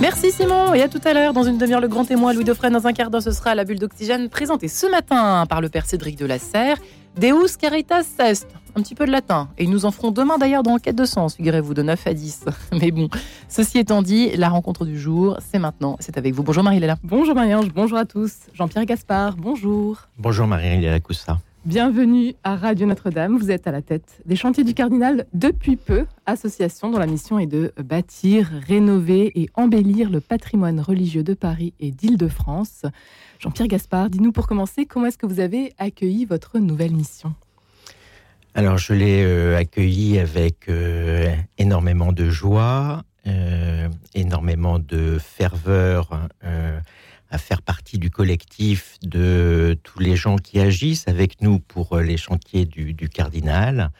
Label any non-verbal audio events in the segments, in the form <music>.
Merci Simon. Et à tout à l'heure dans une demi-heure le grand témoin Louis Dauphren dans un quart d'heure ce sera la bulle d'oxygène présentée ce matin par le père Cédric de la Serre. Deus Caritas Est. Un petit peu de latin. Et nous en ferons demain d'ailleurs dans Quête de sens figurez-vous de 9 à 10 <laughs> mais bon ceci étant dit la rencontre du jour c'est maintenant. C'est avec vous. Bonjour Marie-Léla bonjour Marie-Ange. Bonjour à tous. Jean-Pierre Gaspard. Bonjour. Bonjour Marie-Léla Coussa Bienvenue à Radio Notre-Dame. Vous êtes à la tête des chantiers du Cardinal depuis peu, association dont la mission est de bâtir, rénover et embellir le patrimoine religieux de Paris et d'Île-de-France. Jean-Pierre Gaspard, dis-nous pour commencer, comment est-ce que vous avez accueilli votre nouvelle mission? Alors, je l'ai euh, accueilli avec euh, énormément de joie, euh, énormément de ferveur à faire partie du collectif de tous les gens qui agissent avec nous pour euh, les chantiers du, cardinal,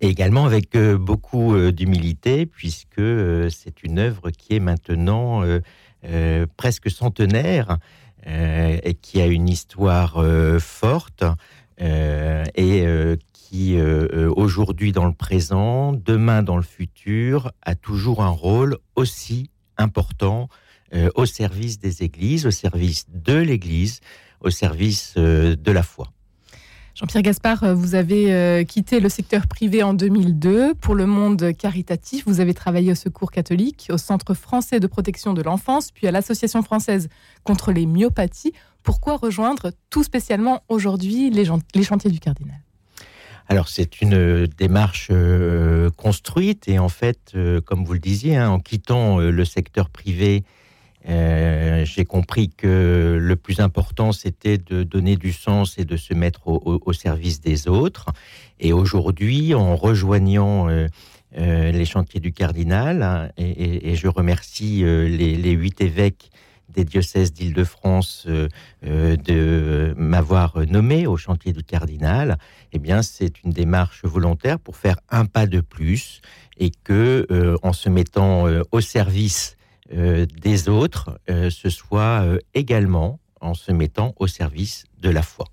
et également avec euh, beaucoup euh, d'humilité, puisque c'est une œuvre qui est maintenant presque centenaire et qui a une histoire forte et qui aujourd'hui dans le présent, demain dans le futur, a toujours un rôle aussi important euh, au service des églises, au service de l'Église, au service euh, de la foi. Jean-Pierre Gaspard, euh, vous avez quitté le secteur privé en 2002 pour le monde caritatif. Vous avez travaillé au Secours catholique, au Centre français de protection de l'enfance, puis à l'Association française contre les myopathies. Pourquoi rejoindre tout spécialement aujourd'hui les, chantiers du cardinal? Alors c'est une démarche construite et en fait, comme vous le disiez, hein, en quittant le secteur privé euh, j'ai compris que le plus important, c'était de donner du sens et de se mettre au, service des autres. Et aujourd'hui, en rejoignant euh, euh, les chantiers du cardinal, hein, et, je remercie les, huit évêques des diocèses d'Île-de-France de m'avoir nommé au chantier du cardinal, eh bien, c'est une démarche volontaire pour faire un pas de plus et que, en se mettant au service des autres, euh, ce soit euh, également en se mettant au service de la foi.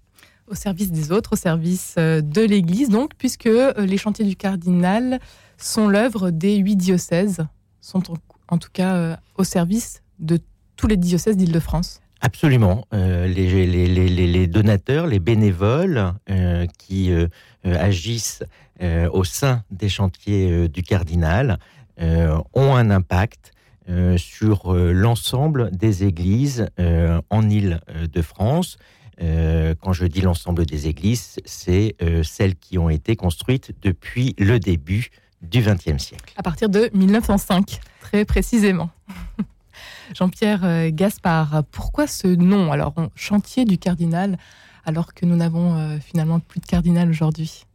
Au service des autres, au service de l'Église, donc, puisque les chantiers du cardinal sont l'œuvre des huit diocèses, sont en, tout cas au service de tous les diocèses d'Île-de-France. Absolument. les, donateurs, les bénévoles qui agissent au sein des chantiers du cardinal ont un impact euh, sur euh, l'ensemble des églises euh, en Île-de-France. quand je dis l'ensemble des églises, c'est celles qui ont été construites depuis le début du XXe siècle. À partir de 1905, très précisément. <laughs> Jean-Pierre Gaspard, pourquoi ce nom? Alors, chantier du cardinal, alors que nous n'avons finalement plus de cardinal aujourd'hui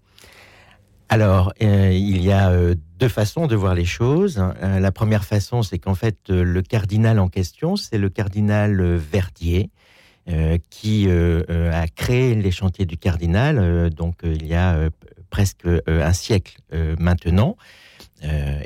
alors, euh, il y a euh, deux façons de voir les choses. Euh, la première façon, c'est qu'en fait, le cardinal en question, c'est le cardinal Verdier, qui a créé les chantiers du cardinal, donc il y a presque un siècle maintenant.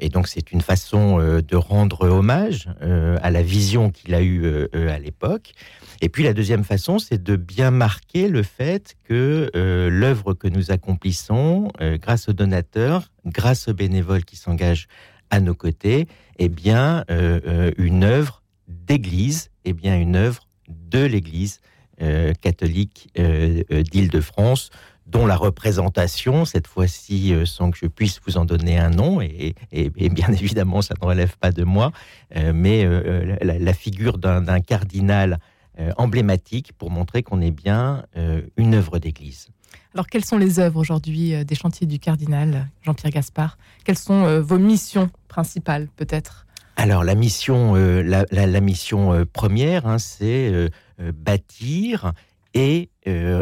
Et donc, c'est une façon de rendre hommage à la vision qu'il a eue à l'époque. Et puis la deuxième façon, c'est de bien marquer le fait que euh, l'œuvre que nous accomplissons, euh, grâce aux donateurs, grâce aux bénévoles qui s'engagent à nos côtés, est bien euh, une œuvre d'Église, est bien une œuvre de l'Église catholique d'Île-de-France, dont la représentation, cette fois-ci, sans que je puisse vous en donner un nom, et, bien <laughs> évidemment, ça ne relève pas de moi, mais la, la, figure d'un cardinal euh, emblématique pour montrer qu'on est bien euh, une œuvre d'Église. Alors, quelles sont les œuvres aujourd'hui euh, des chantiers du cardinal Jean-Pierre Gaspard? Quelles sont vos missions principales, peut-être? Alors, la mission, la, mission première, hein, c'est bâtir et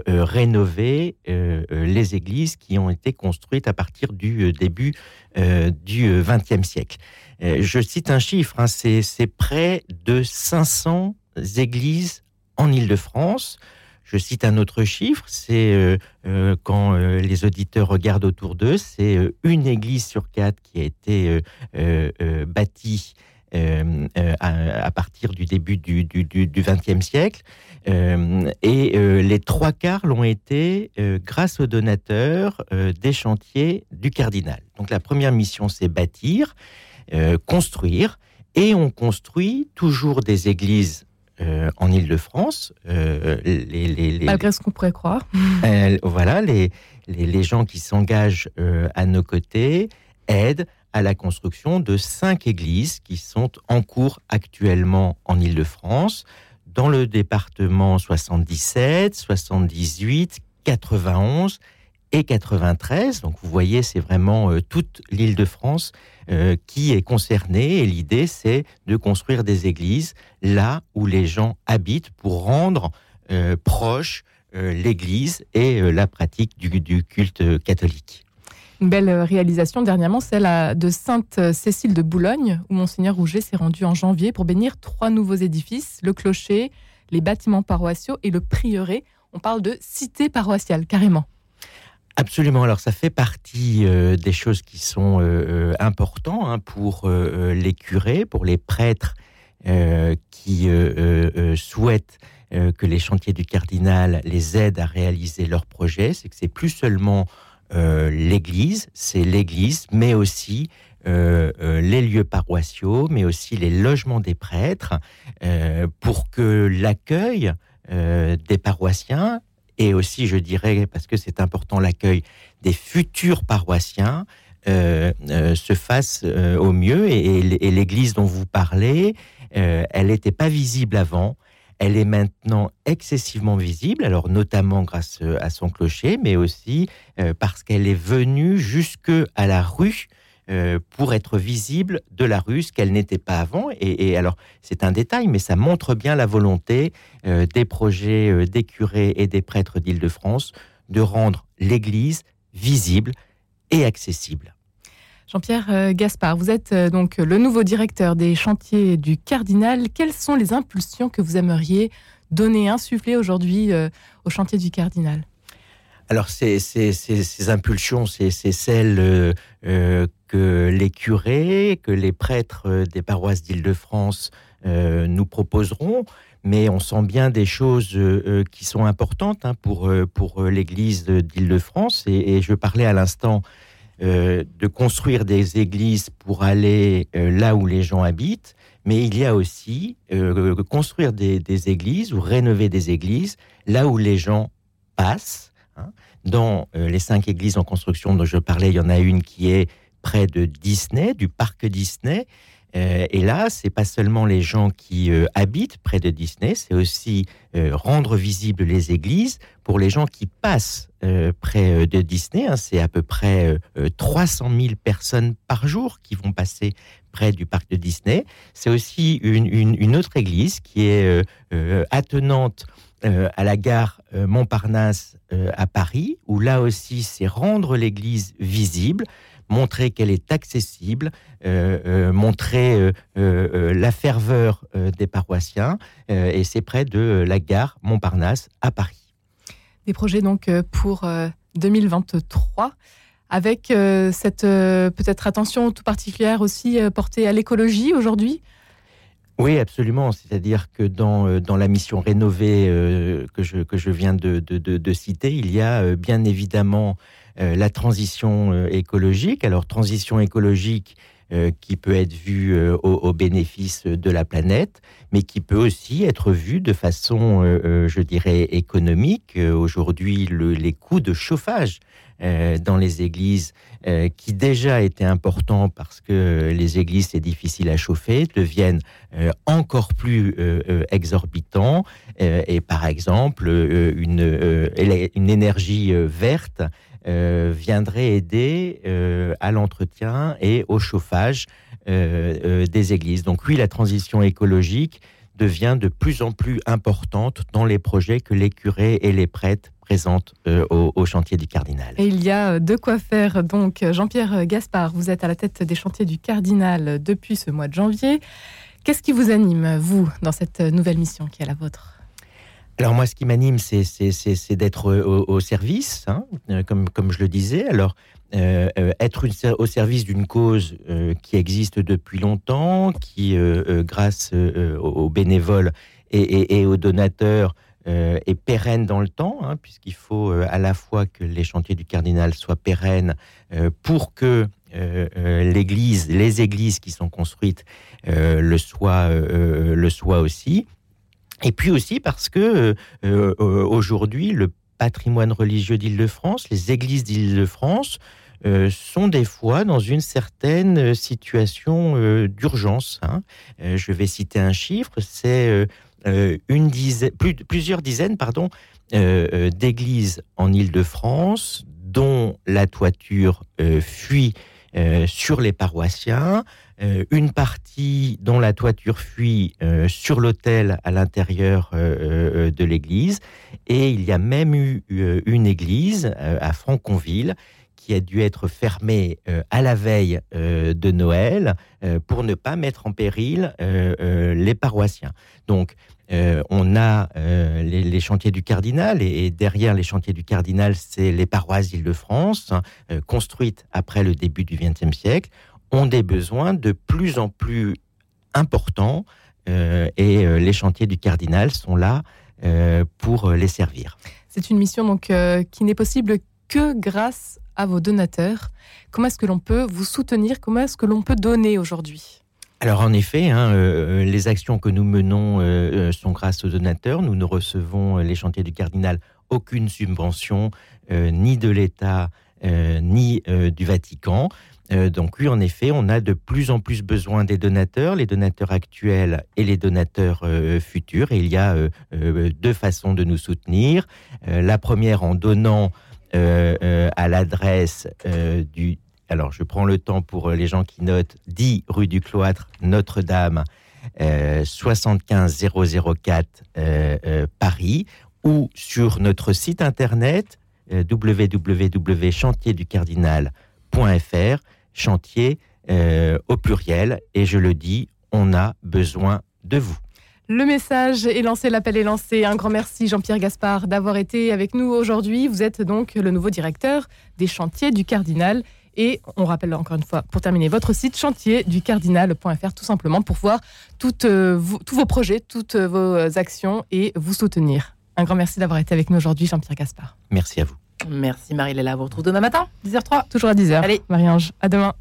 rénover les églises qui ont été construites à partir du début du XXe siècle. je cite un chiffre, hein, c'est près de 500 églises en Ile-de-France. Je cite un autre chiffre, c'est euh, euh, quand euh, les auditeurs regardent autour d'eux, c'est une église sur quatre qui a été bâtie à, partir du début du XXe siècle. et les trois quarts l'ont été grâce aux donateurs des chantiers du cardinal. Donc la première mission, c'est bâtir. construire. Et on construit toujours des églises en Île-de-France. Malgré ce qu'on pourrait croire. <laughs> voilà, les, les, gens qui s'engagent à nos côtés aident à la construction de cinq églises qui sont en cours actuellement en Île-de-France, dans le département 77, 78, 91 et 93. Donc vous voyez, c'est vraiment euh, toute l'Île-de-France euh, qui est concernée. Et l'idée, c'est de construire des églises là où les gens habitent pour rendre euh, proche l'Église et la pratique du culte catholique. Une belle réalisation dernièrement, celle de Sainte-Cécile de Boulogne, où Monseigneur Rouget s'est rendu en janvier pour bénir trois nouveaux édifices, le clocher, les bâtiments paroissiaux et le prieuré. On parle de cité paroissiale, carrément. Absolument. Alors, ça fait partie euh, des choses qui sont euh, euh, importantes hein, pour les curés, pour les prêtres qui souhaitent que les chantiers du cardinal les aident à réaliser leurs projets. C'est que c'est plus seulement euh, l'Église, c'est l'Église, mais aussi euh, euh, les lieux paroissiaux, mais aussi les logements des prêtres, pour que l'accueil des paroissiens et aussi, je dirais, parce que c'est important, l'accueil des futurs paroissiens se fasse au mieux. Et l'Église dont vous parlez, elle n'était pas visible avant. Elle est maintenant excessivement visible, alors notamment grâce euh, à son clocher, mais aussi euh, parce qu'elle est venue jusque à la rue euh, pour être visible de la rue, ce qu'elle n'était pas avant. Et, alors, c'est un détail, mais ça montre bien la volonté des projets des curés et des prêtres d'Île-de-France de rendre l'Église visible et accessible. Jean-Pierre euh, Gaspard, vous êtes euh, donc le nouveau directeur des chantiers du Cardinal. Quelles sont les impulsions que vous aimeriez donner, insuffler aujourd'hui euh, au chantier du Cardinal? Alors, ces, impulsions, c'est celles que les curés, que les prêtres des paroisses d'Île-de-France nous proposeront, mais on sent bien des choses qui sont importantes hein, pour, l'Église d'Île-de-France. Et, je parlais à l'instant euh, de construire des églises pour aller euh, là où les gens habitent, mais il y a aussi euh, construire des, églises ou rénover des églises là où les gens passent. Hein. Dans les cinq églises en construction dont je parlais, il y en a une qui est près de Disney, du parc Disney, euh, et là, c'est pas seulement les gens qui euh, habitent près de Disney, c'est aussi euh, rendre visibles les églises pour les gens qui passent près de Disney. Hein. c'est à peu près 300 000 personnes par jour qui vont passer près du parc de Disney. C'est aussi une, autre église qui est attenante à la gare Montparnasse à Paris, où là aussi, c'est rendre l'église visible montrer qu'elle est accessible, euh, euh, montrer euh, la ferveur des paroissiens. et c'est près de la gare Montparnasse à Paris. Des projets donc pour 2023 avec cette peut-être attention tout particulière aussi portée à l'écologie aujourd'hui? Oui, absolument. C'est-à-dire que dans, dans la mission rénovée que, je, que je viens de, de, de citer, il y a bien évidemment la transition euh, écologique. Alors, transition écologique euh, qui peut être vue au, bénéfice de la planète, mais qui peut aussi être vue de façon, je dirais, économique. Aujourd'hui, les coûts de chauffage dans les églises, qui déjà étaient importants parce que les églises, c'est difficile à chauffer, deviennent encore plus exorbitants. et par exemple, une, une énergie verte euh, viendrait aider euh, à l'entretien et au chauffage euh, des églises. Donc oui, la transition écologique devient de plus en plus importante dans les projets que les curés et les prêtres présentent au, chantier du Cardinal. Et il y a de quoi faire. Donc, Jean-Pierre Gaspard, vous êtes à la tête des chantiers du Cardinal depuis ce mois de janvier. Qu'est-ce qui vous anime, vous, dans cette nouvelle mission qui est la vôtre? Alors moi, ce qui m'anime, c'est d'être au, service, hein, euh, comme, comme je le disais. Alors, euh, euh, être au service d'une cause qui existe depuis longtemps, qui, grâce aux bénévoles et, aux donateurs, est pérenne dans le temps, hein, puisqu'il faut à la fois que les chantiers du cardinal soient pérennes pour que l'église, les églises qui sont construites le soient, le soient aussi. Et puis aussi parce que aujourd'hui, le patrimoine religieux d'Île-de-France, les églises d'Île-de-France, euh, sont des fois dans une certaine euh, situation euh, d'urgence. Hein. je vais citer un chiffre, c'est une dizaine, plusieurs dizaines pardon, d'églises en Île-de-France dont la toiture fuit sur les paroissiens, une partie dont la toiture fuit sur l'autel à l'intérieur de l'église, et il y a même eu une église à Franconville qui a dû être fermé euh, à la veille euh, de Noël euh, pour ne pas mettre en péril les paroissiens. Donc, on a les, chantiers du cardinal et, derrière les chantiers du cardinal, c'est les paroisses d'Île-de-France, construites après le début du XXe siècle, ont des besoins de plus en plus importants et les chantiers du cardinal sont là pour les servir. C'est une mission donc qui n'est possible que grâce à vos donateurs. Comment est-ce que l'on peut vous soutenir? Comment est-ce que l'on peut donner aujourd'hui? Alors en effet, hein, euh, les actions que nous menons euh, euh, sont grâce aux donateurs. Nous ne recevons les chantiers du cardinal aucune subvention, ni de l'État, ni du Vatican. donc oui, en effet, on a de plus en plus besoin des donateurs, les donateurs actuels et les donateurs futurs. Et il y a deux façons de nous soutenir. la première en donnant à l'adresse du. Alors, je prends le temps pour les gens qui notent 10 rue du Cloître, Notre-Dame, 75 004 Paris, ou sur notre site internet www.chantierducardinal.fr, chantier au pluriel, et je le dis, on a besoin de vous. Le message est lancé, l'appel est lancé. Un grand merci Jean-Pierre Gaspard d'avoir été avec nous aujourd'hui. Vous êtes donc le nouveau directeur des chantiers du Cardinal. Et on rappelle encore une fois, pour terminer, votre site chantierducardinal.fr tout simplement pour voir toutes, euh, tous vos projets, toutes vos actions et vous soutenir. Un grand merci d'avoir été avec nous aujourd'hui, Jean-Pierre Gaspard. Merci à vous. Merci Marie-Léla. Vous retrouve demain matin, 10h03. Toujours à 10h. Allez. Marie-Ange, à demain.